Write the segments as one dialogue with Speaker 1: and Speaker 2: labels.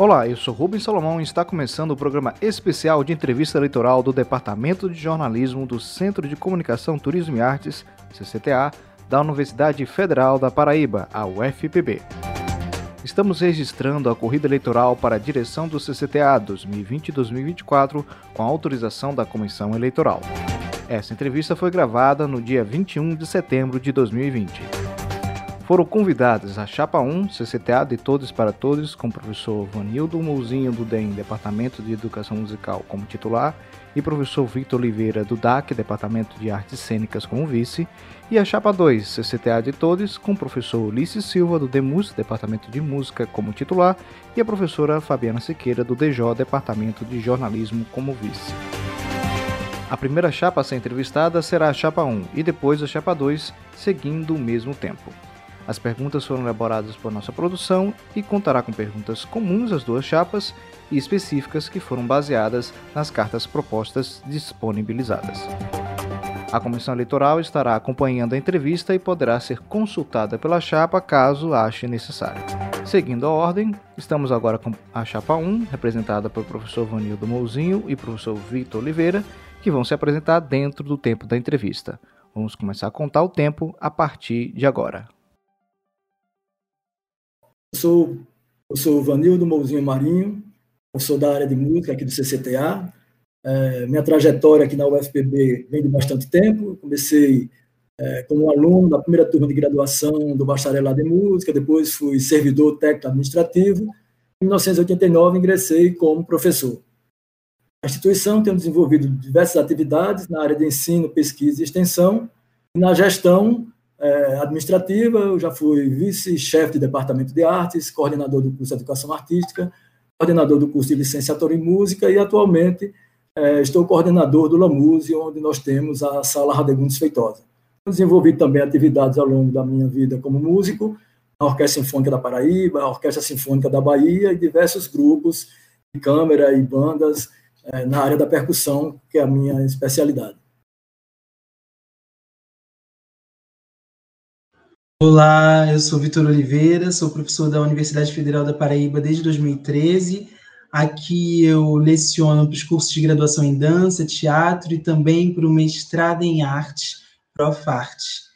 Speaker 1: Olá, eu sou Rubens Salomão e está começando o programa especial de entrevista eleitoral do Departamento de Jornalismo do Centro de Comunicação, Turismo e Artes, CCTA, da Universidade Federal da Paraíba, a UFPB. Estamos registrando a corrida eleitoral para a direção do CCTA 2020-2024 com autorização da Comissão Eleitoral. Essa entrevista foi gravada no dia 21 de setembro de 2020 foram convidados a Chapa 1, CCTA de Todos para Todos, com o professor Vanildo Mouzinho do DEM, Departamento de Educação Musical, como titular, e professor Victor Oliveira do DAC, Departamento de Artes Cênicas, como vice, e a Chapa 2, CCTA de Todos, com o professor Ulisses Silva do DEMUS, Departamento de Música, como titular, e a professora Fabiana Siqueira do DJ, Departamento de Jornalismo, como vice. A primeira chapa a ser entrevistada será a chapa 1 e depois a chapa 2, seguindo o mesmo tempo. As perguntas foram elaboradas por nossa produção e contará com perguntas comuns às duas chapas e específicas que foram baseadas nas cartas propostas disponibilizadas. A comissão eleitoral estará acompanhando a entrevista e poderá ser consultada pela chapa caso ache necessário. Seguindo a ordem, estamos agora com a chapa 1, representada pelo professor Vanildo Mouzinho e professor Vitor Oliveira, que vão se apresentar dentro do tempo da entrevista. Vamos começar a contar o tempo a partir de agora.
Speaker 2: Eu sou, eu sou Vanildo Mouzinho Marinho, eu sou da área de música aqui do CCTA. É, minha trajetória aqui na UFPB vem de bastante tempo. comecei é, como aluno da primeira turma de graduação do bacharelado em música, depois fui servidor técnico administrativo. Em 1989, ingressei como professor. A instituição tem desenvolvido diversas atividades na área de ensino, pesquisa e extensão, e na gestão é, administrativa, eu já fui vice-chefe de departamento de artes, coordenador do curso de educação artística, coordenador do curso de licenciatura em música e atualmente é, estou coordenador do Lamuse, onde nós temos a sala Radegundes Feitosa. Desenvolvi também atividades ao longo da minha vida como músico, a Orquestra Sinfônica da Paraíba, a Orquestra Sinfônica da Bahia e diversos grupos de câmara e bandas é, na área da percussão, que é a minha especialidade.
Speaker 3: Olá, eu sou Vitor Oliveira, sou professor da Universidade Federal da Paraíba desde 2013. Aqui eu leciono para os cursos de graduação em dança, teatro e também para o mestrado em arte, Profarte.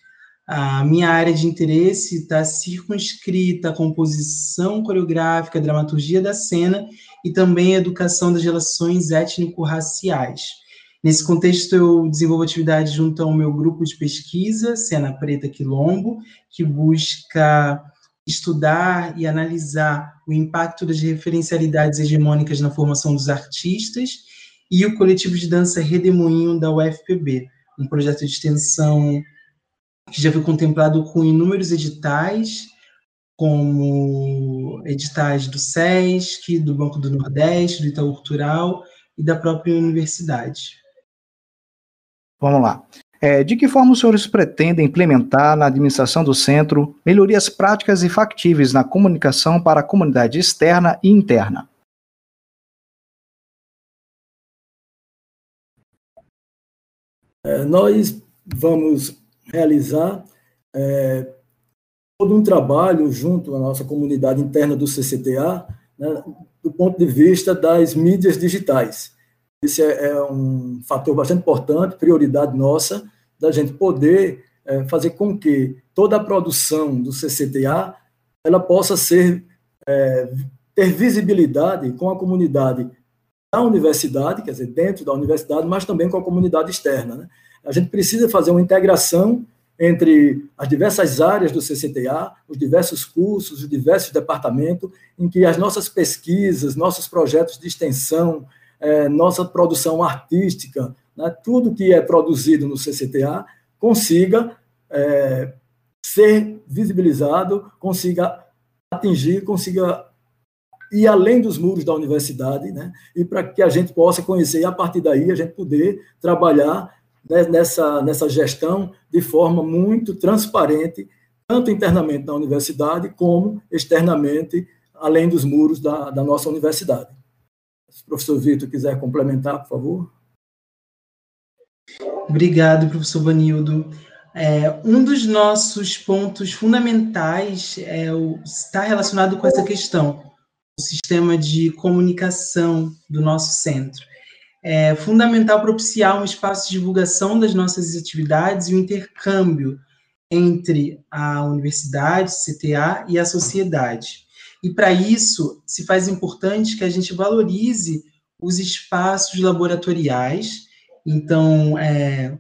Speaker 3: A minha área de interesse está circunscrita à composição coreográfica, dramaturgia da cena e também à educação das relações étnico-raciais. Nesse contexto, eu desenvolvo atividade junto ao meu grupo de pesquisa, Cena Preta Quilombo, que busca estudar e analisar o impacto das referencialidades hegemônicas na formação dos artistas, e o coletivo de dança Redemoinho da UFPB, um projeto de extensão que já foi contemplado com inúmeros editais, como editais do SESC, do Banco do Nordeste, do Itaú Cultural e da própria universidade.
Speaker 1: Vamos lá. É, de que forma os senhores pretendem implementar na administração do centro melhorias práticas e factíveis na comunicação para a comunidade externa e interna?
Speaker 2: É, nós vamos realizar é, todo um trabalho junto à nossa comunidade interna do CCTA, né, do ponto de vista das mídias digitais. Esse é, é um fator bastante importante, prioridade nossa, da gente poder é, fazer com que toda a produção do CCTA ela possa ser é, ter visibilidade com a comunidade da universidade, quer dizer, dentro da universidade, mas também com a comunidade externa. Né? A gente precisa fazer uma integração entre as diversas áreas do CCTA, os diversos cursos, os diversos departamentos, em que as nossas pesquisas, nossos projetos de extensão, é, nossa produção artística, né, tudo que é produzido no CCTA, consiga é, ser visibilizado, consiga atingir, consiga ir além dos muros da universidade, né, e para que a gente possa conhecer, e a partir daí a gente poder trabalhar nessa, nessa gestão de forma muito transparente, tanto internamente na universidade, como externamente, além dos muros da, da nossa universidade. Se o professor Vitor quiser complementar, por favor.
Speaker 3: Obrigado, professor Vanildo. É, um dos nossos pontos fundamentais é o, está relacionado com essa questão, o sistema de comunicação do nosso centro. É fundamental propiciar um espaço de divulgação das nossas atividades e o intercâmbio entre a universidade, CTA e a sociedade. E para isso, se faz importante que a gente valorize os espaços laboratoriais. Então, é,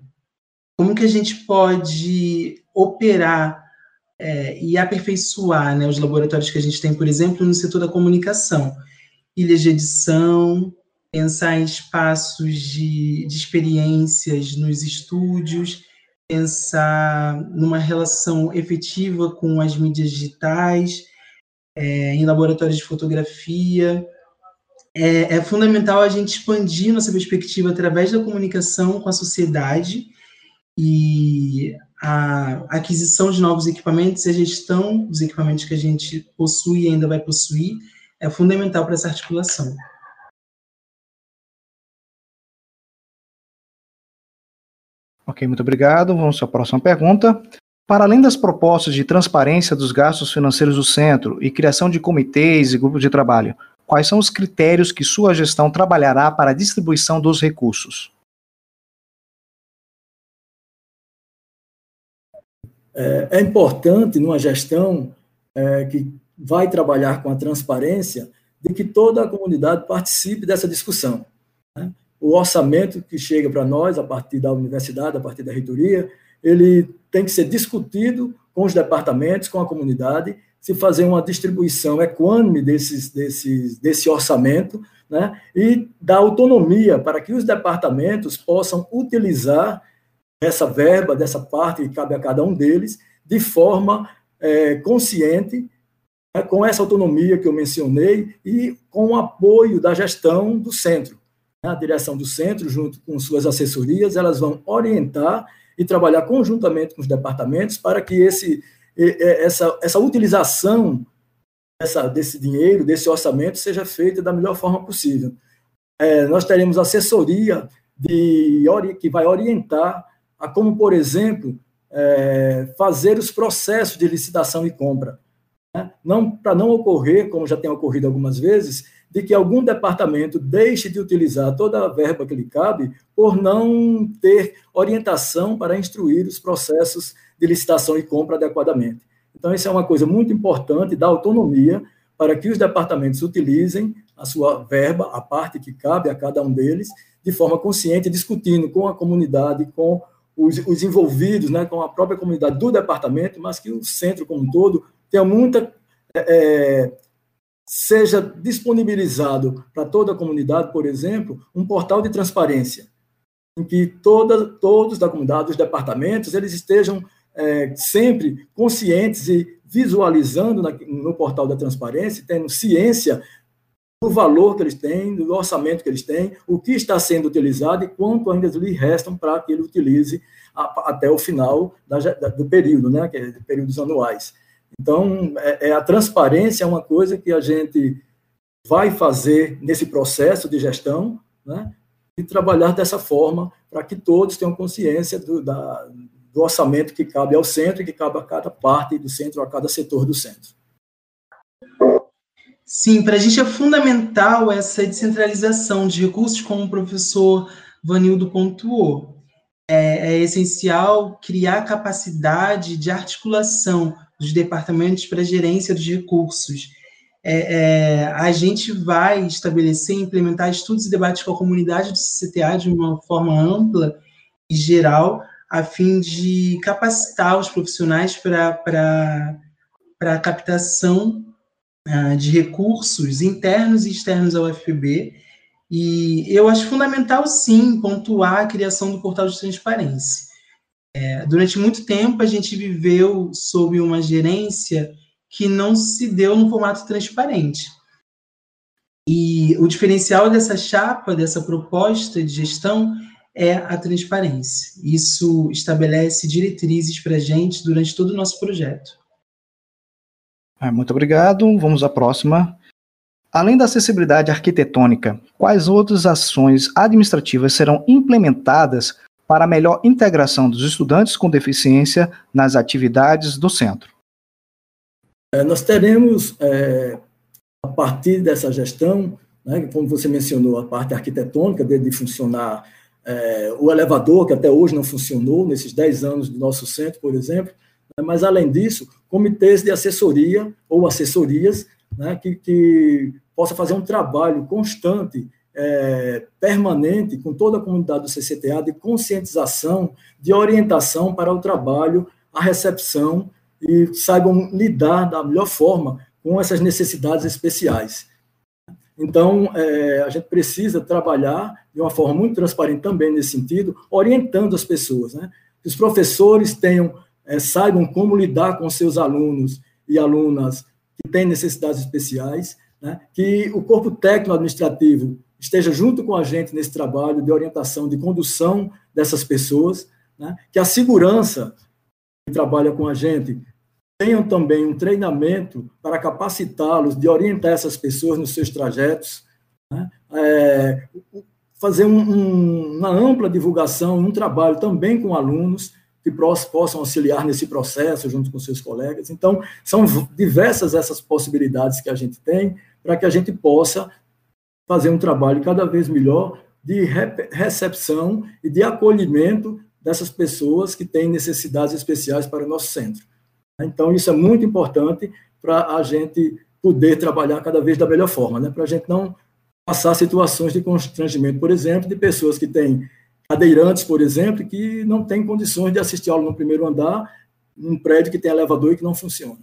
Speaker 3: como que a gente pode operar é, e aperfeiçoar né, os laboratórios que a gente tem, por exemplo, no setor da comunicação, ilhas de edição, pensar em espaços de, de experiências nos estúdios, pensar numa relação efetiva com as mídias digitais, é, em laboratórios de fotografia. É, é, fundamental a gente expandir nossa perspectiva através da comunicação com a sociedade e a aquisição de novos equipamentos e a gestão dos equipamentos que a gente possui e ainda vai possuir é fundamental para essa articulação.
Speaker 1: Ok, muito obrigado. Vamos à próxima pergunta. Para além das propostas de transparência dos gastos financeiros do centro e criação de comitês e grupos de trabalho, quais são os critérios que sua gestão trabalhará para a distribuição dos recursos?
Speaker 2: É, é importante, numa gestão é, que vai trabalhar com a transparência, de que toda a comunidade participe dessa discussão. Né? O orçamento que chega para nós, a partir da universidade, a partir da reitoria, ele tem que ser discutido com os departamentos, com a comunidade, se fazer uma distribuição equânime desses, desses, desse orçamento, né? e dar autonomia para que os departamentos possam utilizar essa verba, dessa parte que cabe a cada um deles, de forma é, consciente, né, com essa autonomia que eu mencionei e com o apoio da gestão do centro. Né, a direção do centro, junto com suas assessorias, elas vão orientar e trabalhar conjuntamente com os departamentos para que esse, essa, essa utilização dessa, desse dinheiro, desse orçamento, seja feita da melhor forma possível. É, nós teremos assessoria de, que vai orientar a como, por exemplo, é, fazer os processos de licitação e compra. Né? Não, Para não ocorrer, como já tem ocorrido algumas vezes, de que algum departamento deixe de utilizar toda a verba que lhe cabe por não ter orientação para instruir os processos de licitação e compra adequadamente. Então, isso é uma coisa muito importante, da autonomia para que os departamentos utilizem a sua verba, a parte que cabe a cada um deles, de forma consciente, discutindo com a comunidade, com os, os envolvidos, né, com a própria comunidade do departamento, mas que o centro como um todo tenha muita é, seja disponibilizado para toda a comunidade, por exemplo, um portal de transparência, em que toda, todos da comunidade, os departamentos, eles estejam é, sempre conscientes e visualizando na, no portal da transparência, tendo ciência do valor que eles têm, do orçamento que eles têm, o que está sendo utilizado e quanto ainda lhe restam para que ele utilize a, até o final da, da, do período, né, que é períodos anuais. Então, é, é, a transparência é uma coisa que a gente vai fazer nesse processo de gestão, né, e trabalhar dessa forma para que todos tenham consciência do, da, do orçamento que cabe ao centro e que cabe a cada parte do centro, a cada setor do centro.
Speaker 3: Sim, para a gente é fundamental essa descentralização de recursos, como o professor Vanildo pontuou. É, é essencial criar capacidade de articulação dos departamentos para gerência dos recursos. É, é, a gente vai estabelecer e implementar estudos e debates com a comunidade do CCTA de uma forma ampla e geral, a fim de capacitar os profissionais para a captação uh, de recursos internos e externos ao FPB. E eu acho fundamental, sim, pontuar a criação do portal de transparência. É, durante muito tempo, a gente viveu sob uma gerência que não se deu no formato transparente. E o diferencial dessa chapa, dessa proposta de gestão, é a transparência. Isso estabelece diretrizes para a gente durante todo o nosso projeto.
Speaker 1: É, muito obrigado. Vamos à próxima. Além da acessibilidade arquitetônica, quais outras ações administrativas serão implementadas para melhor integração dos estudantes com deficiência nas atividades do centro?
Speaker 2: É, nós teremos é, a partir dessa gestão, né, como você mencionou, a parte arquitetônica, de, de funcionar é, o elevador, que até hoje não funcionou, nesses 10 anos do nosso centro, por exemplo, né, mas, além disso, comitês de assessoria ou assessorias né, que, que possa fazer um trabalho constante, é, permanente, com toda a comunidade do CCTA, de conscientização, de orientação para o trabalho, a recepção e saibam lidar da melhor forma com essas necessidades especiais. Então, é, a gente precisa trabalhar de uma forma muito transparente também nesse sentido, orientando as pessoas. Né? Que os professores tenham, é, saibam como lidar com seus alunos e alunas que têm necessidades especiais, né? que o corpo técnico-administrativo esteja junto com a gente nesse trabalho de orientação, de condução dessas pessoas, né? que a segurança que trabalha com a gente tenham também um treinamento para capacitá-los, de orientar essas pessoas nos seus trajetos, né? é, fazer um, um, uma ampla divulgação, um trabalho também com alunos que possam auxiliar nesse processo junto com seus colegas. Então, são diversas essas possibilidades que a gente tem para que a gente possa fazer um trabalho cada vez melhor de recepção e de acolhimento dessas pessoas que têm necessidades especiais para o nosso centro. Então, isso é muito importante para a gente poder trabalhar cada vez da melhor forma, né? para a gente não passar situações de constrangimento, por exemplo, de pessoas que têm cadeirantes, por exemplo, que não têm condições de assistir aula no primeiro andar, num prédio que tem elevador e que não funciona.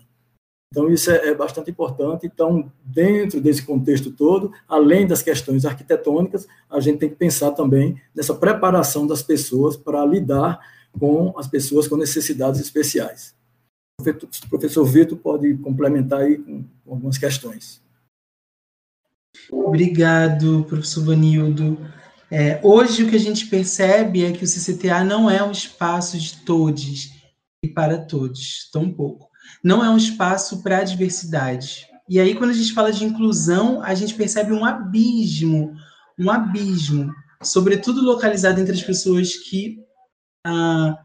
Speaker 2: Então, isso é, é, bastante importante. Então, dentro desse contexto todo, além das questões arquitetônicas, a gente tem que pensar também nessa preparação das pessoas para lidar com as pessoas com necessidades especiais. O professor Vitor pode complementar aí com algumas questões.
Speaker 3: Obrigado, professor Vanildo. É, hoje o que a gente percebe é que o CCTA não é um espaço de todos e para todos, tão pouco. Não é um espaço para a diversidade. E aí, quando a gente fala de inclusão, a gente percebe um abismo, um abismo, sobretudo localizado entre as pessoas que ah,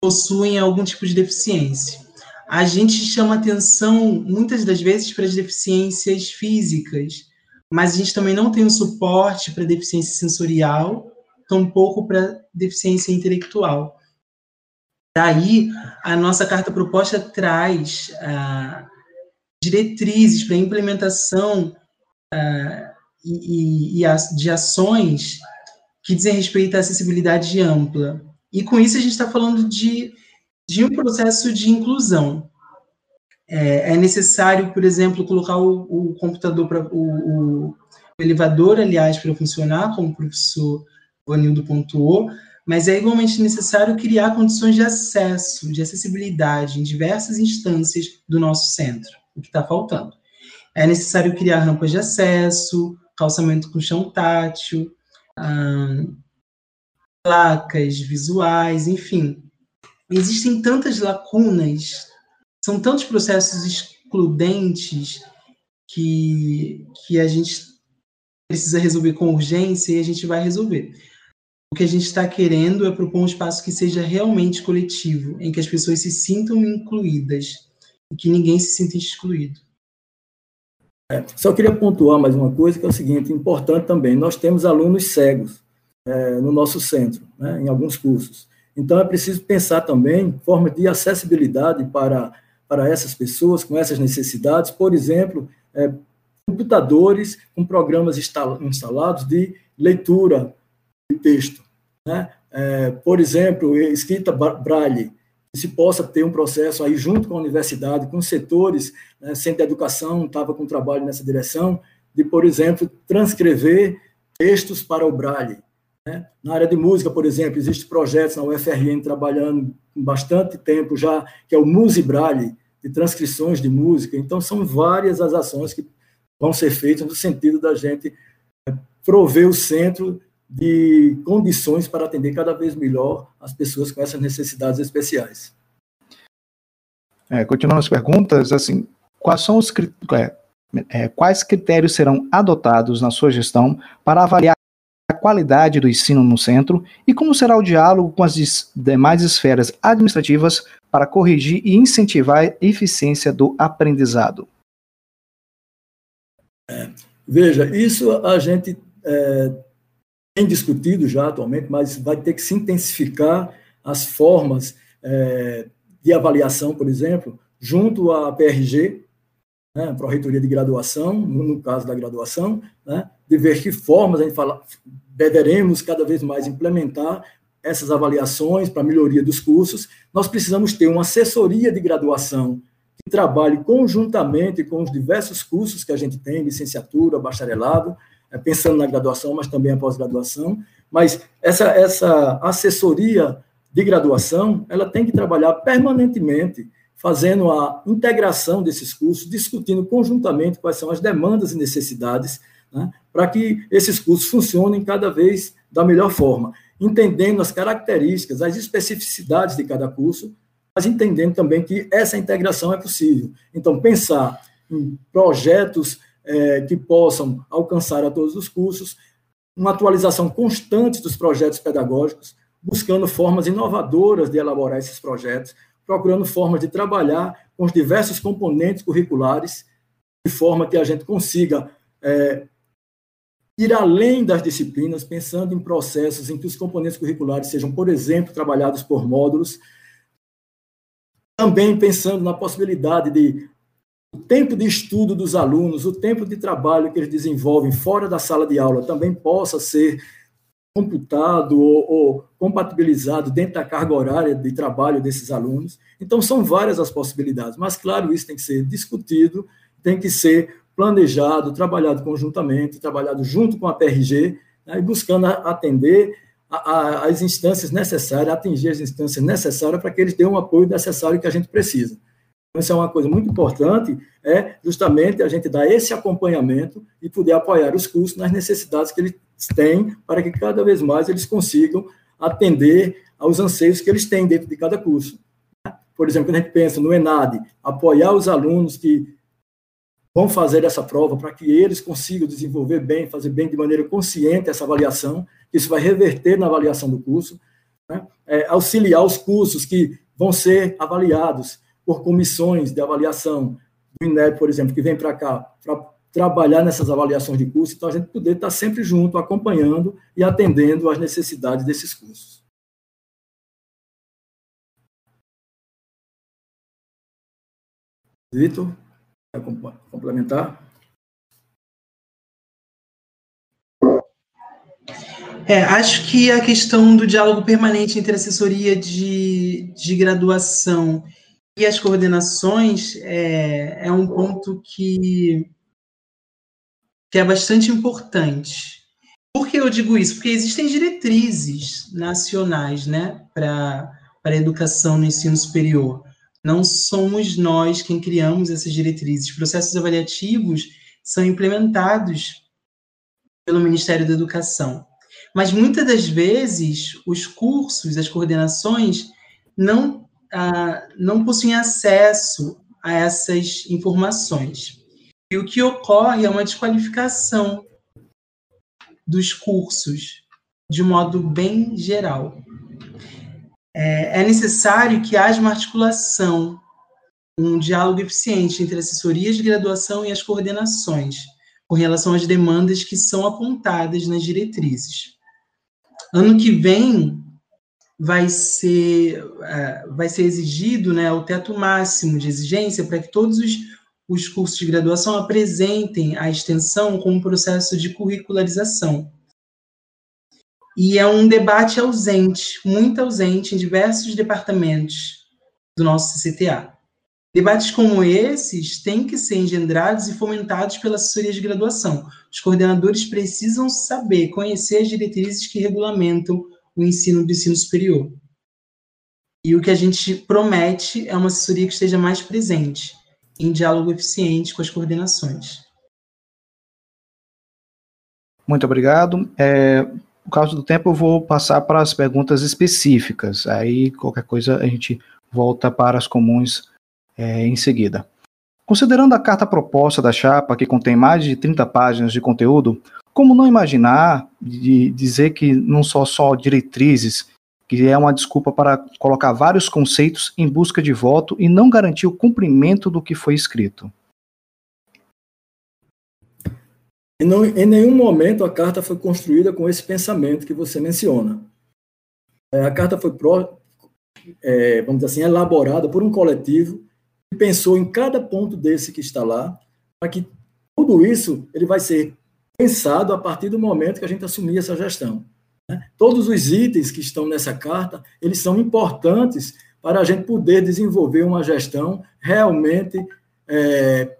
Speaker 3: possuem algum tipo de deficiência. A gente chama atenção, muitas das vezes, para as deficiências físicas, mas a gente também não tem um suporte para deficiência sensorial, tampouco para deficiência intelectual. Daí, a nossa carta proposta traz ah, diretrizes para implementação ah, e, e, e de ações que dizem respeito à acessibilidade ampla. E com isso a gente está falando de, de um processo de inclusão. É, é necessário, por exemplo, colocar o, o computador para o, o, elevador, aliás, para funcionar, como o professor Vanildo pontuou, mas é igualmente necessário criar condições de acesso, de acessibilidade em diversas instâncias do nosso centro, o que está faltando. É necessário criar rampas de acesso, calçamento com chão tátil, hum, placas visuais, enfim. Existem tantas lacunas são tantos processos excludentes que, que a gente precisa resolver com urgência e a gente vai resolver. O que a gente está querendo é propor um espaço que seja realmente coletivo, em que as pessoas se sintam incluídas e que ninguém se sinta excluído.
Speaker 2: É, só queria pontuar mais uma coisa, que é o seguinte, importante também, nós temos alunos cegos é, no nosso centro, né, em alguns cursos. Então, é preciso pensar também formas de acessibilidade para para essas pessoas com essas necessidades, por exemplo, é, computadores com programas instalados de leitura de texto. Né? É, por exemplo, escrita braille, que se possa ter um processo aí junto com a universidade, com setores, né, Centro de Educação estava com trabalho nessa direção, de, por exemplo, transcrever textos para o braille. Né? Na área de música, por exemplo, existem projetos na UFRN trabalhando bastante tempo já, que é o Musibrale, de transcrições de música. Então, são várias as ações que vão ser feitas no sentido da gente é, prover o centro de condições para atender cada vez melhor as pessoas com essas necessidades especiais.
Speaker 1: É, continuando as perguntas, assim, quais são os é, é, quais critérios serão adotados na sua gestão para avaliar a qualidade do ensino no centro e como será o diálogo com as demais esferas administrativas para corrigir e incentivar a eficiência do aprendizado.
Speaker 2: Veja, isso a gente é, tem discutido já atualmente, mas vai ter que se intensificar as formas é, de avaliação, por exemplo, junto à PRG, né, Pró-Reitoria de Graduação, no, caso da graduação, né, de ver que formas a gente fala, deveremos cada vez mais implementar essas avaliações para melhoria dos cursos. Nós precisamos ter uma assessoria de graduação que trabalhe conjuntamente com os diversos cursos que a gente tem, licenciatura, bacharelado, pensando na graduação, mas também a pós-graduação. Mas essa, essa assessoria de graduação, ela tem que trabalhar permanentemente, fazendo a integração desses cursos, discutindo conjuntamente quais são as demandas e necessidades, né, para que esses cursos funcionem cada vez da melhor forma, entendendo as características, as especificidades de cada curso, mas entendendo também que essa integração é possível. Então, pensar em projetos é, que possam alcançar a todos os cursos, uma atualização constante dos projetos pedagógicos, buscando formas inovadoras de elaborar esses projetos, procurando formas de trabalhar com os diversos componentes curriculares, de forma que a gente consiga é, ir além das disciplinas, pensando em processos em que os componentes curriculares sejam, por exemplo, trabalhados por módulos, também pensando na possibilidade de o tempo de estudo dos alunos, o tempo de trabalho que eles desenvolvem fora da sala de aula também possa ser computado ou, ou, compatibilizado dentro da carga horária de trabalho desses alunos. Então, são várias as possibilidades, mas, claro, isso tem que ser discutido, tem que ser planejado, trabalhado conjuntamente, trabalhado junto com a PRG, né, e buscando atender a, a, as instâncias necessárias, atingir as instâncias necessárias para que eles tenham o apoio necessário que a gente precisa. Isso é uma coisa muito importante, é justamente a gente dar esse acompanhamento e poder apoiar os cursos nas necessidades que eles têm, para que cada vez mais eles consigam atender aos anseios que eles têm dentro de cada curso. Por exemplo, quando a gente pensa no ENAD, apoiar os alunos que vão fazer essa prova para que eles consigam desenvolver bem, fazer bem de maneira consciente essa avaliação, isso vai reverter na avaliação do curso, né? é, auxiliar os cursos que vão ser avaliados por comissões de avaliação do INEP, por exemplo, que vem para cá para trabalhar nessas avaliações de curso, então a gente poder estar sempre junto, acompanhando e atendendo às necessidades desses cursos. Vitor? complementar?
Speaker 3: É, acho que a questão do diálogo permanente entre assessoria de, de graduação e as coordenações é, é um ponto que, que é bastante importante. Por que eu digo isso? Porque existem diretrizes nacionais né, para a educação no ensino superior não somos nós quem criamos essas diretrizes. Processos avaliativos são implementados pelo Ministério da Educação. Mas muitas das vezes os cursos, as coordenações não, não possuem acesso a essas informações. E o que ocorre é uma desqualificação dos cursos, de modo bem geral é, é necessário que haja uma articulação, um diálogo eficiente entre assessorias de graduação e as coordenações, com relação às demandas que são apontadas nas diretrizes. Ano que vem vai ser, uh, vai ser exigido né, o teto máximo de exigência para que todos os, os cursos de graduação apresentem a extensão como processo de curricularização. E é um debate ausente, muito ausente, em diversos departamentos do nosso CCTA. Debates como esses têm que ser engendrados e fomentados pela assessoria de graduação. Os coordenadores precisam saber, conhecer as diretrizes que regulamentam o ensino do ensino superior. E o que a gente promete é uma assessoria que esteja mais presente, em diálogo eficiente com as coordenações.
Speaker 1: Muito obrigado. É, por causa do tempo, eu vou passar para as perguntas específicas. Aí, qualquer coisa, a gente volta para as comuns é, em seguida. Considerando a carta proposta da chapa, que contém mais de 30 páginas de conteúdo, como não imaginar de dizer que não são só diretrizes, que é uma desculpa para colocar vários conceitos em busca de voto e não garantir o cumprimento do que foi escrito?
Speaker 2: E não, em nenhum momento a carta foi construída com esse pensamento que você menciona. É, a carta foi, é, vamos dizer assim, elaborada por um coletivo que pensou em cada ponto desse que está lá, para que tudo isso ele vai ser pensado a partir do momento que a gente assumir essa gestão. Né? Todos os itens que estão nessa carta, eles são importantes para a gente poder desenvolver uma gestão realmente é,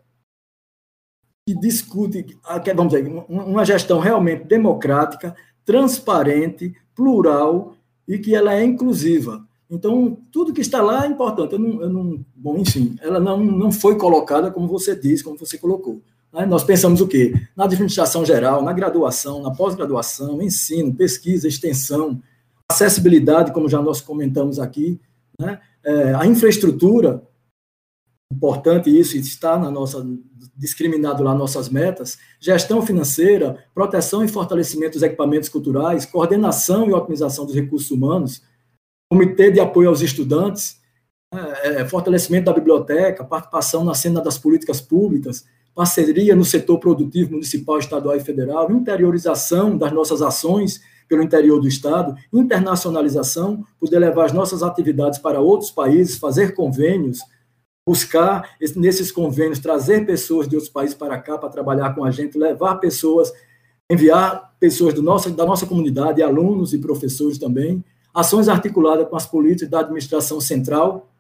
Speaker 2: que discute, vamos dizer, uma gestão realmente democrática, transparente, plural e que ela é inclusiva. Então, tudo que está lá é importante. Eu não, eu não, bom, enfim, ela não, não foi colocada como você disse, como você colocou. Né? Nós pensamos o quê? Na administração geral, na graduação, na pós-graduação, ensino, pesquisa, extensão, acessibilidade, como já nós comentamos aqui, né? é, a infraestrutura, importante isso, está na nossa discriminado lá nossas metas, gestão financeira, proteção e fortalecimento dos equipamentos culturais, coordenação e otimização dos recursos humanos, comitê de apoio aos estudantes, é, é, fortalecimento da biblioteca, participação na cena das políticas públicas, parceria no setor produtivo municipal, estadual e federal, interiorização das nossas ações pelo interior do Estado, internacionalização, poder levar as nossas atividades para outros países, fazer convênios, buscar nesses convênios trazer pessoas de outros países para cá para trabalhar com a gente, levar pessoas, enviar pessoas do nosso, da nossa comunidade, alunos e professores também, ações articuladas com as políticas da administração central,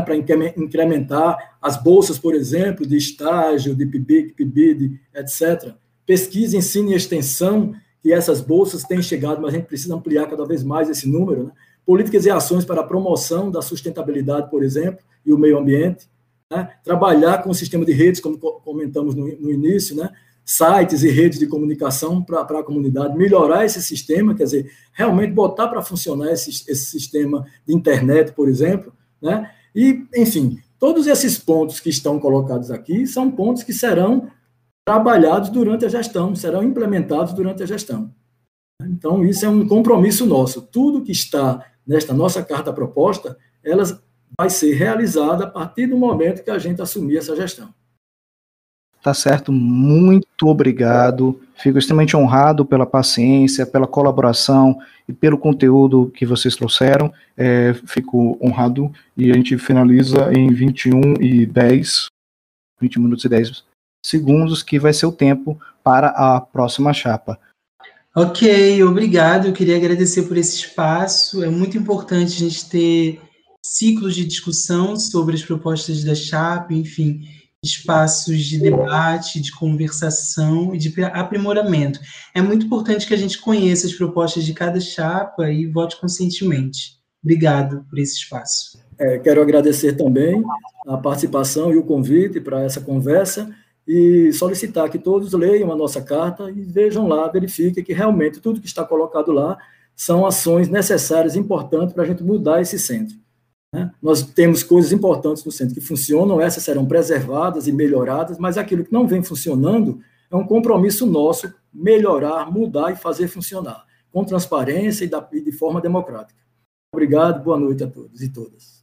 Speaker 2: né, para incrementar as bolsas, por exemplo, de estágio, de PIBIC, PIBID, etc. Pesquisa, ensino e extensão, que essas bolsas têm chegado, mas a gente precisa ampliar cada vez mais esse número. Né? Políticas e ações para a promoção da sustentabilidade, por exemplo, e o meio ambiente. Né? Trabalhar com o sistema de redes, como comentamos no, no início, né? sites e redes de comunicação para a comunidade, melhorar esse sistema, quer dizer, realmente botar para funcionar esse, esse sistema de internet, por exemplo, né? E, enfim, todos esses pontos que estão colocados aqui são pontos que serão trabalhados durante a gestão, serão implementados durante a gestão. Então, isso é um compromisso nosso. Tudo que está nesta nossa carta proposta, ela vai ser realizada a partir do momento que a gente assumir essa gestão.
Speaker 1: Tá certo, muito obrigado. Fico extremamente honrado pela paciência, pela colaboração e pelo conteúdo que vocês trouxeram. É, fico honrado e a gente finaliza em 21 e 10, 20 minutos e 10 segundos, que vai ser o tempo para a próxima chapa.
Speaker 3: Ok, obrigado. Eu queria agradecer por esse espaço. É muito importante a gente ter ciclos de discussão sobre as propostas da chapa, enfim espaços de debate, de conversação e de aprimoramento. É muito importante que a gente conheça as propostas de cada chapa e vote conscientemente. Obrigado por esse espaço.
Speaker 2: É, quero agradecer também a participação e o convite para essa conversa e solicitar que todos leiam a nossa carta e vejam lá, verifiquem que realmente tudo que está colocado lá são ações necessárias, importantes para a gente mudar esse centro. Né? Nós temos coisas importantes no centro que funcionam, essas serão preservadas e melhoradas, mas aquilo que não vem funcionando é um compromisso nosso melhorar, mudar e fazer funcionar, com transparência e, de forma democrática. Obrigado, boa noite a todos e todas.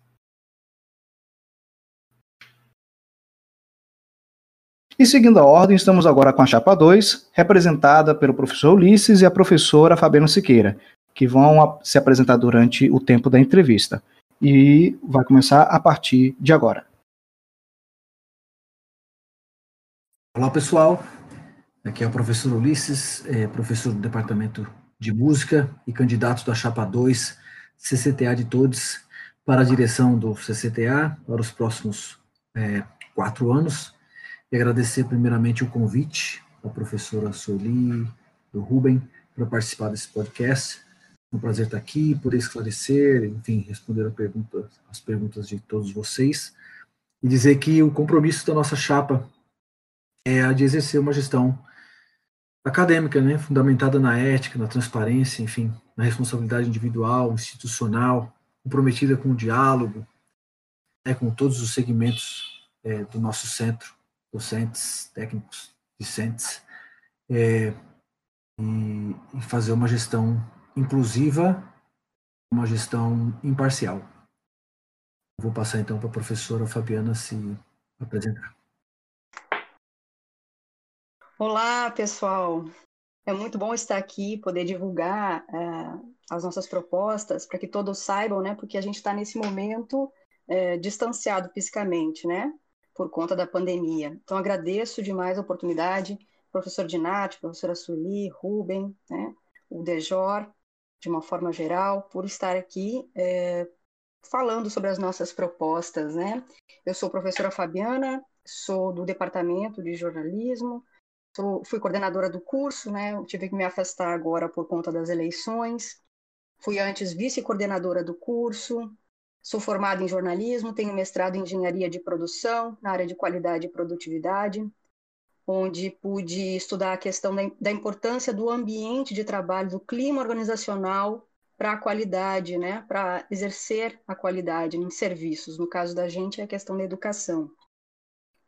Speaker 1: E seguindo a ordem, estamos agora com a chapa 2, representada pelo professor Ulisses e a professora Fabiana Siqueira, que vão se apresentar durante o tempo da entrevista e vai começar a partir de agora.
Speaker 4: Olá, pessoal. Aqui é o professor Ulisses, é, professor do Departamento de Música e candidato da Chapa 2, CCTA de Todos, para a direção do CCTA para os próximos é, quatro anos. E agradecer primeiramente o convite da professora Soli, do Ruben, para participar desse podcast. É um prazer estar aqui, poder esclarecer, enfim, responder pergunta, as perguntas de todos vocês e dizer que o compromisso da nossa chapa é a de exercer uma gestão acadêmica, né, fundamentada na ética, na transparência, enfim, na responsabilidade individual, institucional, comprometida com o diálogo, né, com todos os segmentos é, do nosso centro, docentes, técnicos, discentes, é, e, e fazer uma gestão inclusiva, uma gestão imparcial. Vou passar então para a professora Fabiana se apresentar.
Speaker 5: Olá, pessoal. É muito bom estar aqui, poder divulgar uh, as nossas propostas para que todos saibam, né? Porque a gente está nesse momento uh, distanciado fisicamente, né? Por conta da pandemia. Então, agradeço demais a oportunidade, professor Dinati, professora Sueli, Ruben, né? O Dejor, de uma forma geral, por estar aqui uh, falando sobre as nossas propostas, né? Eu sou professora Fabiana, sou do Departamento de Jornalismo, sou, fui coordenadora do curso, né? Tive que me afastar agora por conta das eleições. Fui antes vice-coordenadora do curso. Sou formada em jornalismo, tenho mestrado em engenharia de produção na área de qualidade e produtividade, onde pude estudar a questão da, da importância do ambiente de trabalho, do clima organizacional para a qualidade, né? Para exercer a qualidade em serviços. No caso da gente é a questão da educação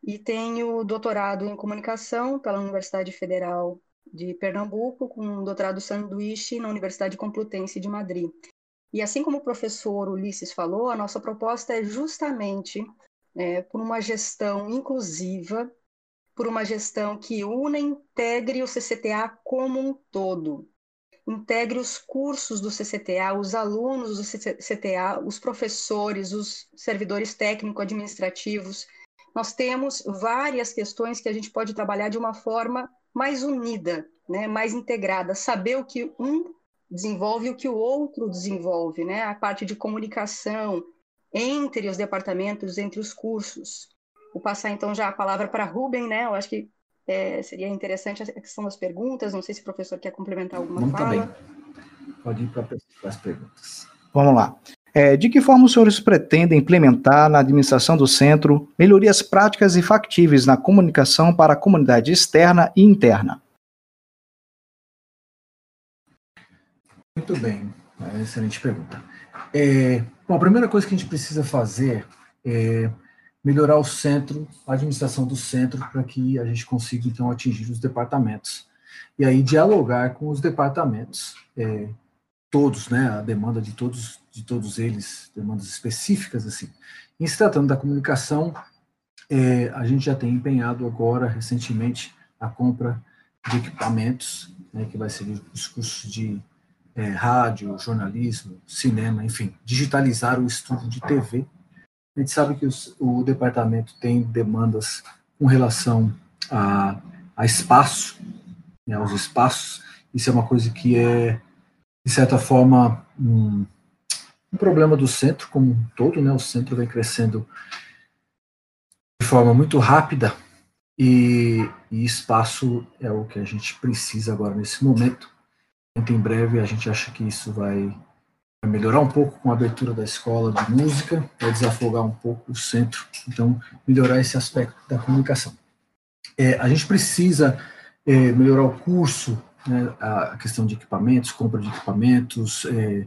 Speaker 5: e tenho doutorado em comunicação pela Universidade Federal de Pernambuco, com um doutorado sanduíche na Universidade Complutense de Madrid. E assim como o professor Ulisses falou, a nossa proposta é justamente é, por uma gestão inclusiva, por uma gestão que una e integre o CCTA como um todo. Integre os cursos do CCTA, os alunos do CCTA, os professores, os servidores técnico-administrativos, nós temos várias questões que a gente pode trabalhar de uma forma mais unida, né, mais integrada, saber o que um desenvolve e o que o outro desenvolve, né, a parte de comunicação entre os departamentos, entre os cursos. Vou passar então já a palavra para Rubem, né? Eu acho que é, seria interessante a questão das perguntas. Não sei se o professor quer complementar alguma Vamos fala.
Speaker 4: Também. Pode ir para as perguntas.
Speaker 1: Vamos lá. É, de que forma os senhores pretendem implementar na administração do centro melhorias práticas e factíveis na comunicação para a comunidade externa e interna?
Speaker 4: Muito bem, é excelente pergunta. É, bom, a primeira coisa que a gente precisa fazer é melhorar o centro, a administração do centro, para que a gente consiga, então, atingir os departamentos. E aí dialogar com os departamentos, é, todos, né, a demanda de todos, de todos eles, demandas específicas assim. Em se tratando da comunicação, é, a gente já tem empenhado agora, recentemente, a compra de equipamentos, né, que vai ser os cursos de é, rádio, jornalismo, cinema, enfim, digitalizar o estudo de TV. A gente sabe que os, o departamento tem demandas com relação a, a espaço, né, aos espaços. Isso é uma coisa que é de certa forma, um, um problema do centro como um todo, né? O centro vem crescendo de forma muito rápida e, e, espaço é o que a gente precisa agora nesse momento. Muito em breve a gente acha que isso vai, vai melhorar um pouco com a abertura da escola de música, vai desafogar um pouco o centro, então melhorar esse aspecto da comunicação. É, a gente precisa é, melhorar o curso né, a questão de equipamentos, compra de equipamentos, é,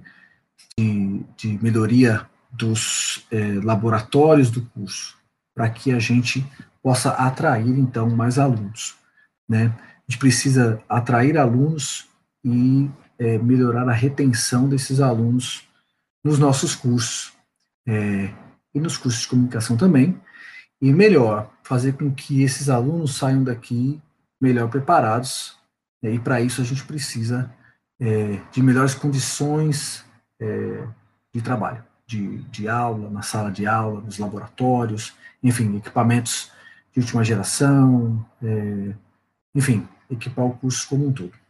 Speaker 4: de, de, melhoria dos é, laboratórios do curso, para que a gente possa atrair, então, mais alunos. Né? A gente precisa atrair alunos e é, melhorar a retenção desses alunos nos nossos cursos, é, e nos cursos de comunicação também, e melhor, fazer com que esses alunos saiam daqui melhor preparados e para isso a gente precisa é, de melhores condições é, de trabalho, de, de aula, na sala de aula, nos laboratórios, enfim, equipamentos de última geração, é, enfim, equipar o curso como um todo.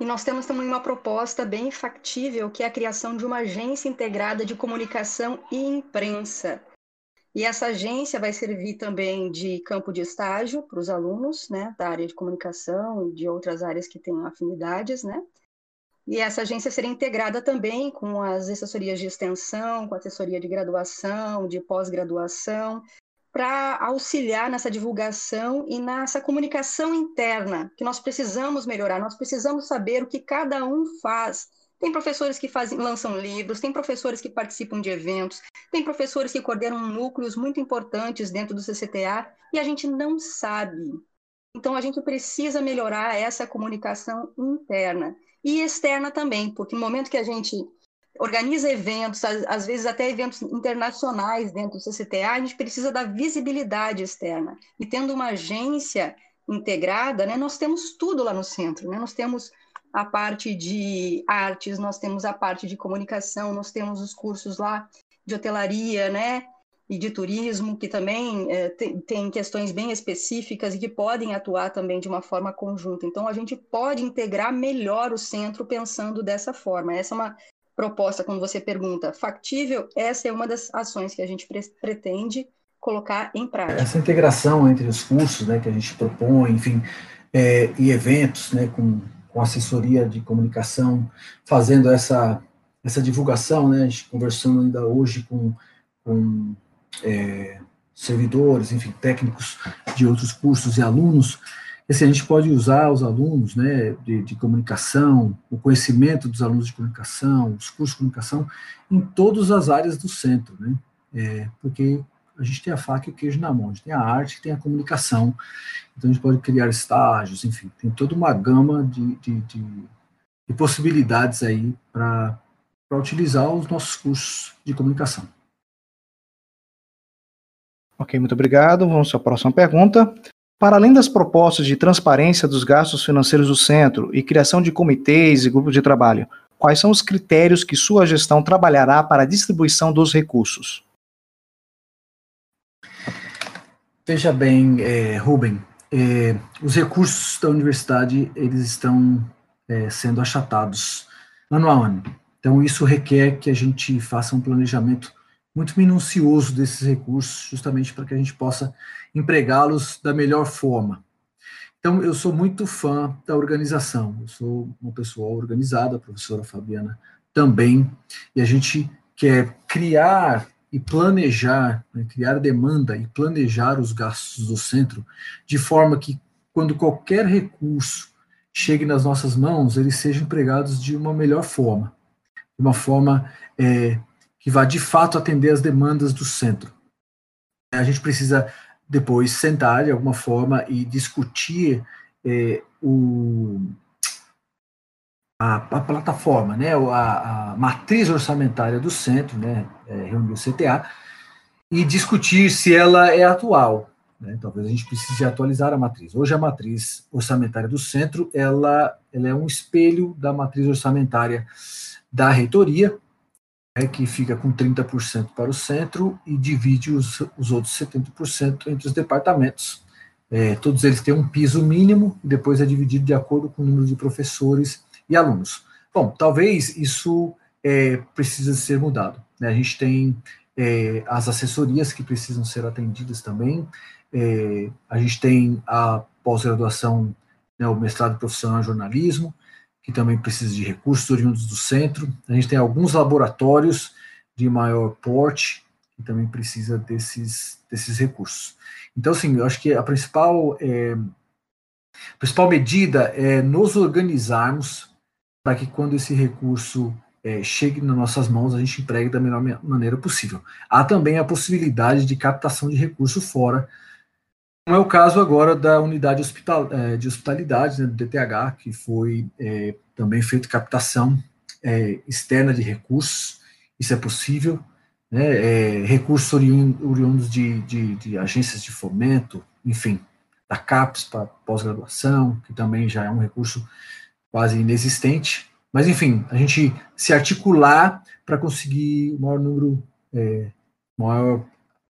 Speaker 5: E nós temos também uma proposta bem factível, que é a criação de uma agência integrada de comunicação e imprensa. E essa agência vai servir também de campo de estágio para os alunos, né, da área de comunicação e de outras áreas que tenham afinidades, né? E essa agência será integrada também com as assessorias de extensão, com a assessoria de graduação, de pós-graduação, para auxiliar nessa divulgação e nessa comunicação interna, que nós precisamos melhorar, nós precisamos saber o que cada um faz tem professores que fazem, lançam livros, tem professores que participam de eventos, tem professores que coordenam núcleos muito importantes dentro do CCTA e a gente não sabe. Então a gente precisa melhorar essa comunicação interna e externa também, porque no momento que a gente organiza eventos, às vezes até eventos internacionais dentro do CCTA, a gente precisa da visibilidade externa. E tendo uma agência integrada, né, nós temos tudo lá no centro, né? Nós temos a parte de artes, nós temos a parte de comunicação, nós temos os cursos lá de hotelaria, né? E de turismo, que também é, tem, tem questões bem específicas e que podem atuar também de uma forma conjunta. Então, a gente pode integrar melhor o centro pensando dessa forma. Essa é uma proposta, quando você pergunta, factível, essa é uma das ações que a gente pre pretende colocar em prática.
Speaker 4: Essa integração entre os cursos né, que a gente propõe, enfim, é, e eventos, né, com, com assessoria de comunicação, fazendo essa, essa divulgação, né, a gente conversando ainda hoje com, com é, servidores, enfim, técnicos de outros cursos e alunos, assim, a gente pode usar os alunos né, de, de, comunicação, o conhecimento dos alunos de comunicação, os cursos de comunicação, em todas as áreas do centro, né, é, porque a gente tem a faca e o queijo na mão, a gente tem a arte, tem a comunicação, então a gente pode criar estágios, enfim, tem toda uma gama de, de, de, de possibilidades aí para utilizar os nossos cursos de comunicação.
Speaker 1: Ok, muito obrigado. Vamos à próxima pergunta. Para além das propostas de transparência dos gastos financeiros do centro e criação de comitês e grupos de trabalho, quais são os critérios que sua gestão trabalhará para a distribuição dos recursos?
Speaker 4: Veja bem, é, Rubem, é, os recursos da universidade eles estão é, sendo achatados ano a ano. Então isso requer que a gente faça um planejamento muito minucioso desses recursos, justamente para que a gente possa empregá-los da melhor forma. Então eu sou muito fã da organização. Eu sou uma pessoa organizada, a professora Fabiana também, e a gente quer criar e planejar, né, criar demanda e planejar os gastos do centro, de forma que, quando qualquer recurso chegue nas nossas mãos, eles sejam empregados de uma melhor forma, de uma forma é, que vá de fato atender as demandas do centro. A gente precisa depois sentar de alguma forma e discutir é, o, a, a, plataforma, né, a, a, matriz orçamentária do centro, né, é, reunir o CTA, e discutir se ela é atual. Né, talvez a gente precise atualizar a matriz. Hoje a matriz orçamentária do centro, ela, ela é um espelho da matriz orçamentária da reitoria, é, que fica com 30% para o centro e divide os, os outros 70% entre os departamentos. É, todos eles têm um piso mínimo, e depois é dividido de acordo com o número de professores e alunos. Bom, talvez isso é, precisa ser mudado. Né? A gente tem é, as assessorias que precisam ser atendidas também, é, a gente tem a pós-graduação, né, o mestrado profissional em jornalismo, que também precisa de recursos oriundos do centro. A gente tem alguns laboratórios de maior porte que também precisa desses, desses recursos. Então, assim, eu acho que a principal, é, a principal medida é nos organizarmos para que quando esse recurso é, chegue nas nossas mãos, a gente empregue da melhor maneira possível. Há também a possibilidade de captação de recurso fora, como é o caso agora da unidade hospital, é, de hospitalidade, né, do DTH, que foi é, também feito captação é, externa de recursos, isso é possível, né, é, recursos oriundos de, de, de agências de fomento, enfim, da CAPES para pós-graduação, que também já é um recurso quase inexistente. Mas, enfim, a gente se articular para conseguir o maior número, é, maior,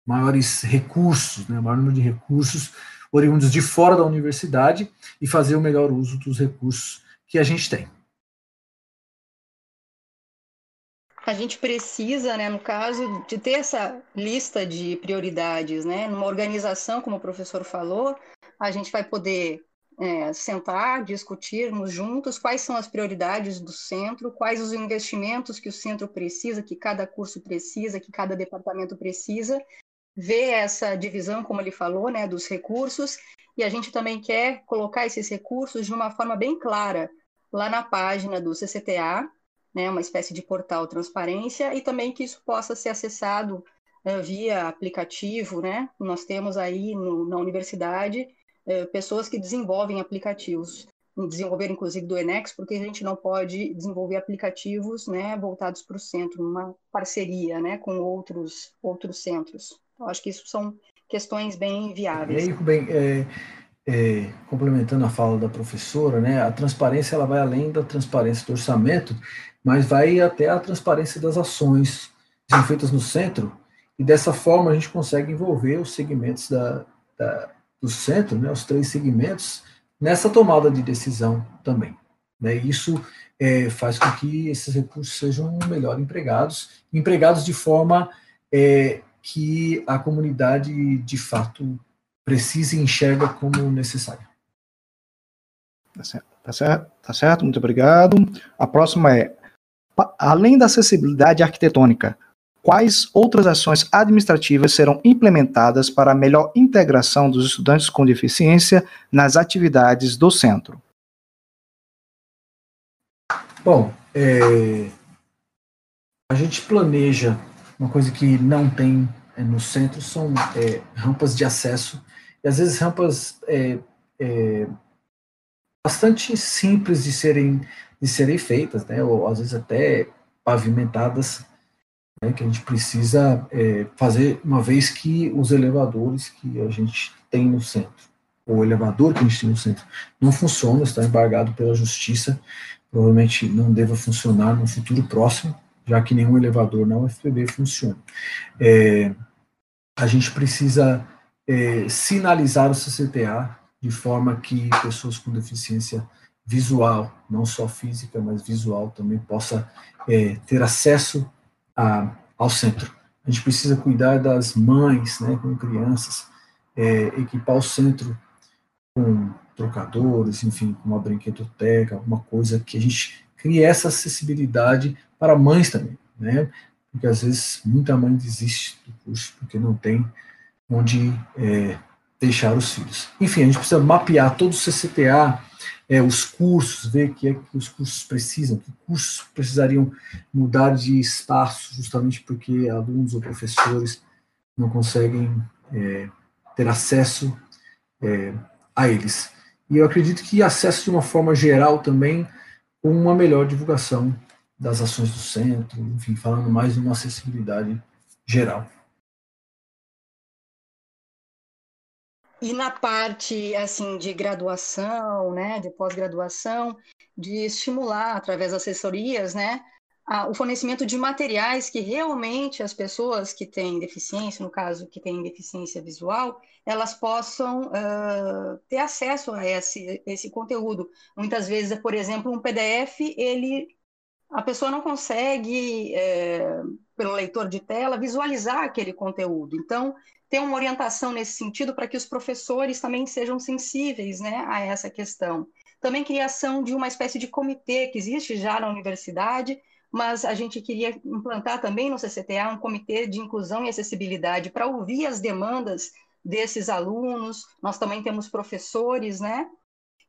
Speaker 4: maiores recursos, né, maior número de recursos oriundos de fora da universidade e fazer o melhor uso dos recursos que a gente tem.
Speaker 5: A gente precisa, né, no caso, de ter essa lista de prioridades, né? Numa organização, como o professor falou, a gente vai poder é, sentar, discutirmos juntos quais são as prioridades do centro, quais os investimentos que o centro precisa, que cada curso precisa, que cada departamento precisa, ver essa divisão, como ele falou, né, dos recursos, e a gente também quer colocar esses recursos de uma forma bem clara lá na página do CCTA, né, uma espécie de portal transparência, e também que isso possa ser acessado uh, via aplicativo, né? Nós temos aí no, na universidade é, pessoas que desenvolvem aplicativos desenvolver inclusive do Enex, porque a gente não pode desenvolver aplicativos né, voltados para o centro, uma parceria né, com outros, outros centros. Acho que isso são questões bem viáveis.
Speaker 4: E aí, Rubem, é, é, complementando a fala da professora, né, a transparência ela vai além da transparência do orçamento, mas vai até a transparência das ações que são feitas no centro, e dessa forma a gente consegue envolver os segmentos da, da do centro, né, os três segmentos, nessa tomada de decisão também. Né? Isso é, faz com que esses recursos sejam melhor empregados, empregados de forma é, que a comunidade de fato precisa e enxerga como necessário.
Speaker 1: Tá certo, tá certo, tá certo, muito obrigado. A próxima é: além da acessibilidade arquitetônica, quais outras ações administrativas serão implementadas para a melhor integração dos estudantes com deficiência nas atividades do centro?
Speaker 4: Bom, é, a gente planeja uma coisa que não tem é, no centro são é, rampas de acesso. E às vezes rampas é, é, bastante simples de serem de serem feitas, né? Ou às vezes até pavimentadas né, que a gente precisa é, fazer, uma vez que os elevadores que a gente tem no centro, o elevador que a gente tem no centro, não funciona, está embargado pela justiça, provavelmente não deva funcionar no futuro próximo, já que nenhum elevador na UFPB funciona. É, a gente precisa é, sinalizar o CCTA de forma que pessoas com deficiência visual, não só física, mas visual também, possa é, ter acesso a, ao centro. A gente precisa cuidar das mães, né, com crianças, é, equipar o centro com trocadores, enfim, com uma brinquedoteca, alguma coisa que a gente crie essa acessibilidade para mães também, né? Porque às vezes muita mãe desiste do curso porque não tem onde é, deixar os filhos. Enfim, a gente precisa mapear todo o CCTA é, os cursos, ver o que é que os cursos precisam, que cursos precisariam mudar de espaço, justamente porque alunos ou professores não conseguem é, ter acesso é, a eles. E eu acredito que acesso de uma forma geral também, com uma melhor divulgação das ações do centro, enfim, falando mais de uma acessibilidade geral.
Speaker 5: E na parte assim de graduação, né, de pós-graduação, de estimular através das assessorias, né, o fornecimento de materiais que realmente as pessoas que têm deficiência, no caso que têm deficiência visual, elas possam uh, ter acesso a esse, esse conteúdo. Muitas vezes, por exemplo, um PDF, ele a pessoa não consegue, é, pelo leitor de tela, visualizar aquele conteúdo. Então, ter uma orientação nesse sentido para que os professores também sejam sensíveis né, a essa questão. Também criação de uma espécie de comitê que existe já na universidade, mas a gente queria implantar também no CCTA um comitê de inclusão e acessibilidade para ouvir as demandas desses alunos. Nós também temos professores, né?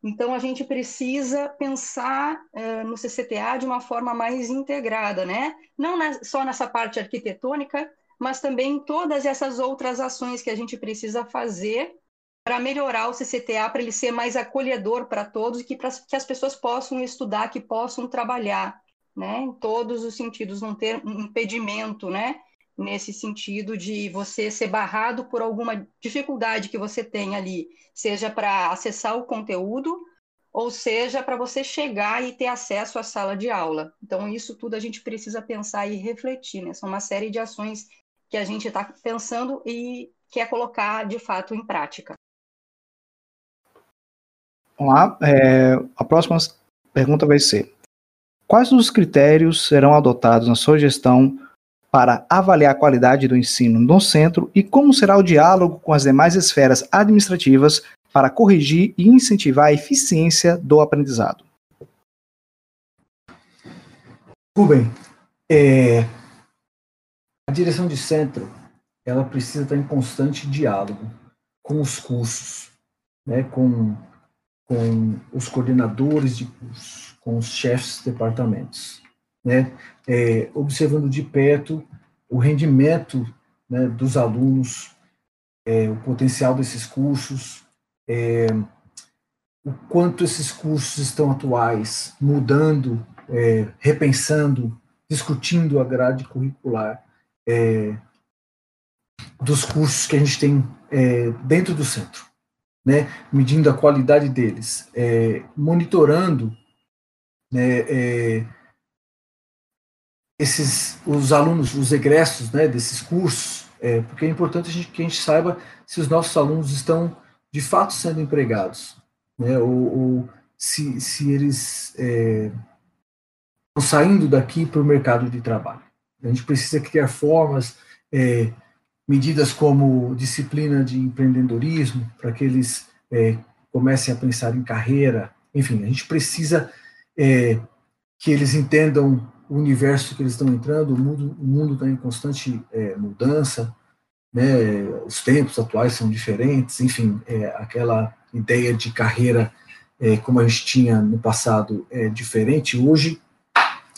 Speaker 5: Então a gente precisa pensar uh, no CCTA de uma forma mais integrada, né? Não na, só nessa parte arquitetônica, mas também todas essas outras ações que a gente precisa fazer para melhorar o CCTA, para ele ser mais acolhedor para todos e que, pra, que as pessoas possam estudar, que possam trabalhar, né, em todos os sentidos, não ter um impedimento, né, nesse sentido de você ser barrado por alguma dificuldade que você tem ali, seja para acessar o conteúdo, ou seja, para você chegar e ter acesso à sala de aula. Então, isso tudo a gente precisa pensar e refletir, né? São uma série de ações que a gente está pensando e quer colocar de fato em prática.
Speaker 1: Vamos lá. É, a próxima pergunta vai ser: Quais os critérios serão adotados na sua gestão para avaliar a qualidade do ensino no centro e como será o diálogo com as demais esferas administrativas para corrigir e incentivar a eficiência do aprendizado?
Speaker 4: Rubem, é, a direção de centro, ela precisa estar em constante diálogo com os cursos, né, com, com os coordenadores de cursos, com os chefes de departamentos, né, é, observando de perto o rendimento né, dos alunos, é, o potencial desses cursos, é, o quanto esses cursos estão atuais, mudando, é, repensando, discutindo a grade curricular é, dos cursos que a gente tem é, dentro do centro, né, medindo a qualidade deles, monitorando né, é, esses os alunos, os egressos né, desses cursos, é, porque é importante a gente, que a gente saiba se os nossos alunos estão de fato sendo empregados, né, ou, ou se, se eles é, estão saindo daqui para o mercado de trabalho. A gente precisa criar formas, é, medidas como disciplina de empreendedorismo, para que eles é, comecem a pensar em carreira. Enfim, a gente precisa é, que eles entendam o universo que eles estão entrando, o mundo está em constante é, mudança, né, os tempos atuais são diferentes, enfim, é, aquela ideia de carreira é, como a gente tinha no passado é diferente hoje,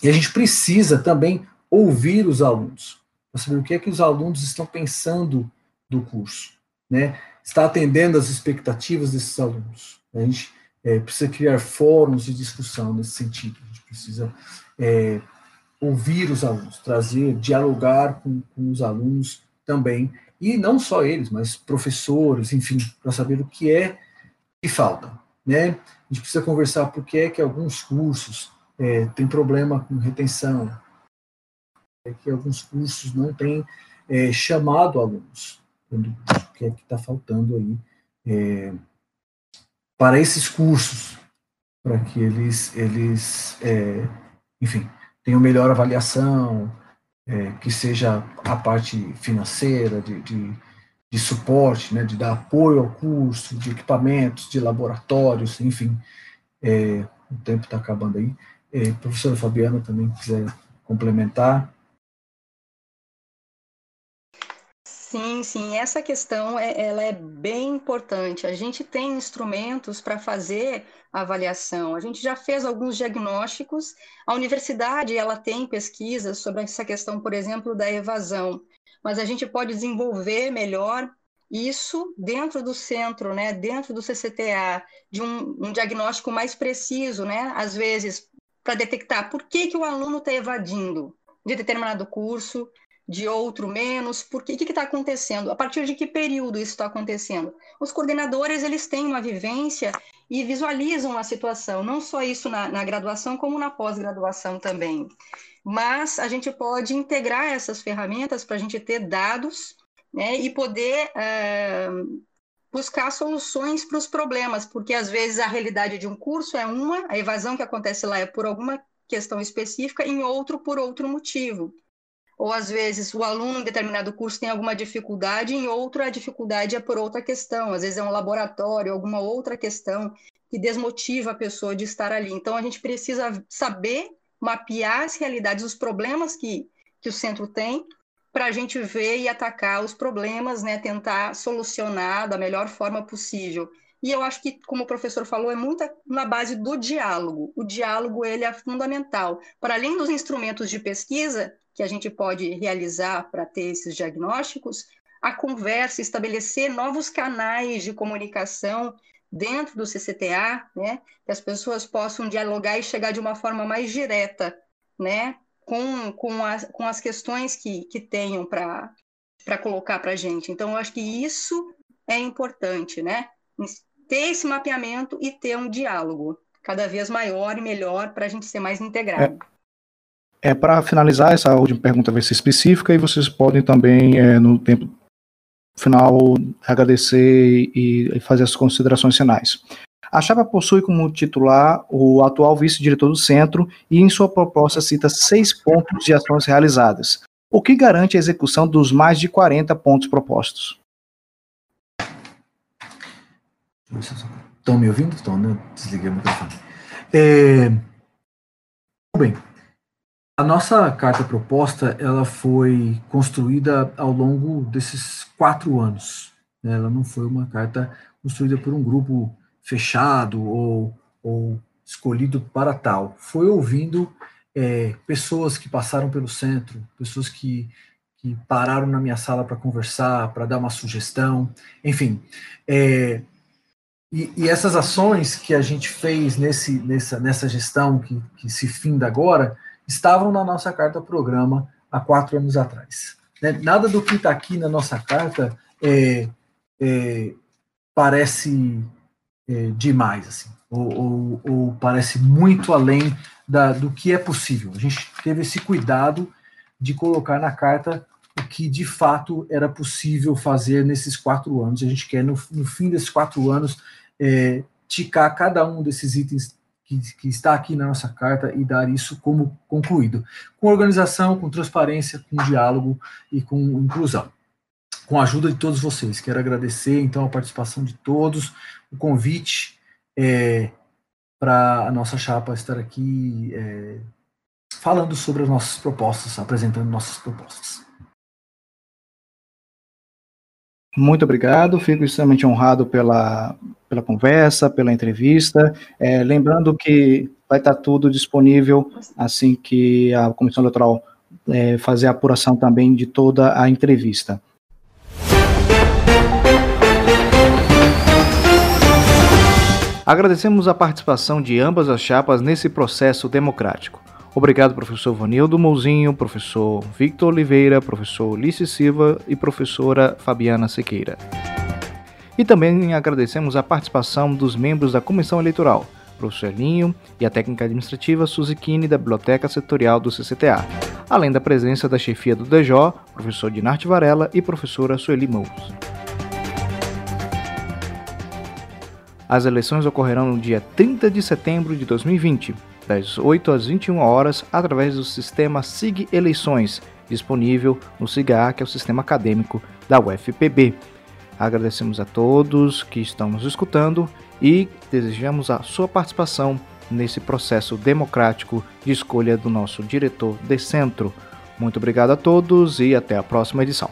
Speaker 4: e a gente precisa também ouvir os alunos, para saber o que é que os alunos estão pensando do curso, né, está atendendo às expectativas desses alunos. A gente é, precisa criar fóruns de discussão nesse sentido, a gente precisa é, ouvir os alunos, trazer, dialogar com, com os alunos também, e não só eles, mas professores, enfim, para saber o que é que falta. Né? A gente precisa conversar por que é que alguns cursos é, têm problema com retenção, é que alguns cursos não têm é, chamado alunos, o que é que está faltando aí é, para esses cursos, para que eles, eles é, enfim, tenham melhor avaliação, é, que seja a parte financeira, de, de, de, suporte, né, de dar apoio ao curso, de equipamentos, de laboratórios, enfim. É, o tempo está acabando aí. É, professora Fabiana também quiser complementar.
Speaker 5: Sim, sim, essa questão é, ela é bem importante. A gente tem instrumentos para fazer avaliação. A gente já fez alguns diagnósticos. A universidade ela tem pesquisas sobre essa questão, por exemplo, da evasão. Mas a gente pode desenvolver melhor isso dentro do centro, né, dentro do CCTA, de um, um diagnóstico mais preciso, né, às vezes para detectar por que, que o aluno está evadindo de determinado curso, de outro menos? Por que está acontecendo? A partir de que período isso está acontecendo? Os coordenadores eles têm uma vivência e visualizam a situação, não só isso na, na graduação, como na pós-graduação também. Mas a gente pode integrar essas ferramentas para a gente ter dados né, e poder uh, buscar soluções para os problemas, porque às vezes a realidade de um curso é uma, a evasão que acontece lá é por alguma questão específica, em outro por outro motivo ou às vezes o aluno em determinado curso tem alguma dificuldade, em outro a dificuldade é por outra questão, às vezes é um laboratório, alguma outra questão que desmotiva a pessoa de estar ali. Então a gente precisa saber mapear as realidades, os problemas que, que o centro tem, para a gente ver e atacar os problemas, né, tentar solucionar da melhor forma possível. E eu acho que, como o professor falou, é muito na base do diálogo. O diálogo ele é fundamental. Para além dos instrumentos de pesquisa, que a gente pode realizar para ter esses diagnósticos, a conversa, estabelecer novos canais de comunicação dentro do CCTA, né, que as pessoas possam dialogar e chegar de uma forma mais direta, né, com, com, as, com as questões que, que tenham para colocar para a gente. Então, eu acho que isso é importante, né, ter esse mapeamento e ter um diálogo cada vez maior e melhor para a gente ser mais integrado.
Speaker 1: É. É, para finalizar, essa última pergunta vai ser específica e vocês podem também, é, no tempo final, agradecer e, e fazer as considerações finais. A chapa possui como titular o atual vice-diretor do centro e em sua proposta cita seis pontos de ações realizadas, o que garante a execução dos mais de 40 pontos propostos.
Speaker 4: Estão me ouvindo? Estão, né? Desliguei o microfone. É... Bem, a nossa carta proposta ela foi construída ao longo desses quatro anos. Né? Ela não foi uma carta construída por um grupo fechado ou, ou escolhido para tal. Foi ouvindo é, pessoas que passaram pelo centro, pessoas que, que pararam na minha sala para conversar, para dar uma sugestão, enfim. É, e, e, essas ações que a gente fez nesse, nessa, nessa gestão que, que se finda agora estavam na nossa carta programa há quatro anos atrás. Né? Nada do que está aqui na nossa carta é, é parece é, demais, assim, ou, ou, ou, parece muito além da, do que é possível. A gente teve esse cuidado de colocar na carta o que de fato era possível fazer nesses quatro anos. A gente quer, no, no fim desses quatro anos, é, ticar cada um desses itens que, que, está aqui na nossa carta e dar isso como concluído, com organização, com transparência, com diálogo e com inclusão. Com a ajuda de todos vocês. Quero agradecer, então, a participação de todos, o convite é, para a nossa chapa estar aqui é, falando sobre as nossas propostas, apresentando nossas propostas.
Speaker 1: Muito obrigado, fico extremamente honrado pela, pela conversa, pela entrevista. É, lembrando que vai estar tudo disponível assim que a Comissão Eleitoral é, fazer a apuração também de toda a entrevista. Agradecemos a participação de ambas as chapas nesse processo democrático. Obrigado, professor Vanildo Mouzinho, professor Victor Oliveira, professor Ulisses Silva e professora Fabiana Sequeira. E também agradecemos a participação dos membros da Comissão Eleitoral, professor Elinho e a técnica administrativa Suzikine da Biblioteca Setorial do CCTA, além da presença da chefia do DJ, professor Dinarte Varela e professora Sueli Mous. As eleições ocorrerão no dia 30 de setembro de 2020 das 8 às 21 horas, através do sistema SIG Eleições, disponível no SIGA, que é o sistema acadêmico da UFPB. Agradecemos a todos que estão nos escutando e desejamos a sua participação nesse processo democrático de escolha do nosso diretor de centro. Muito obrigado a todos e até a próxima edição.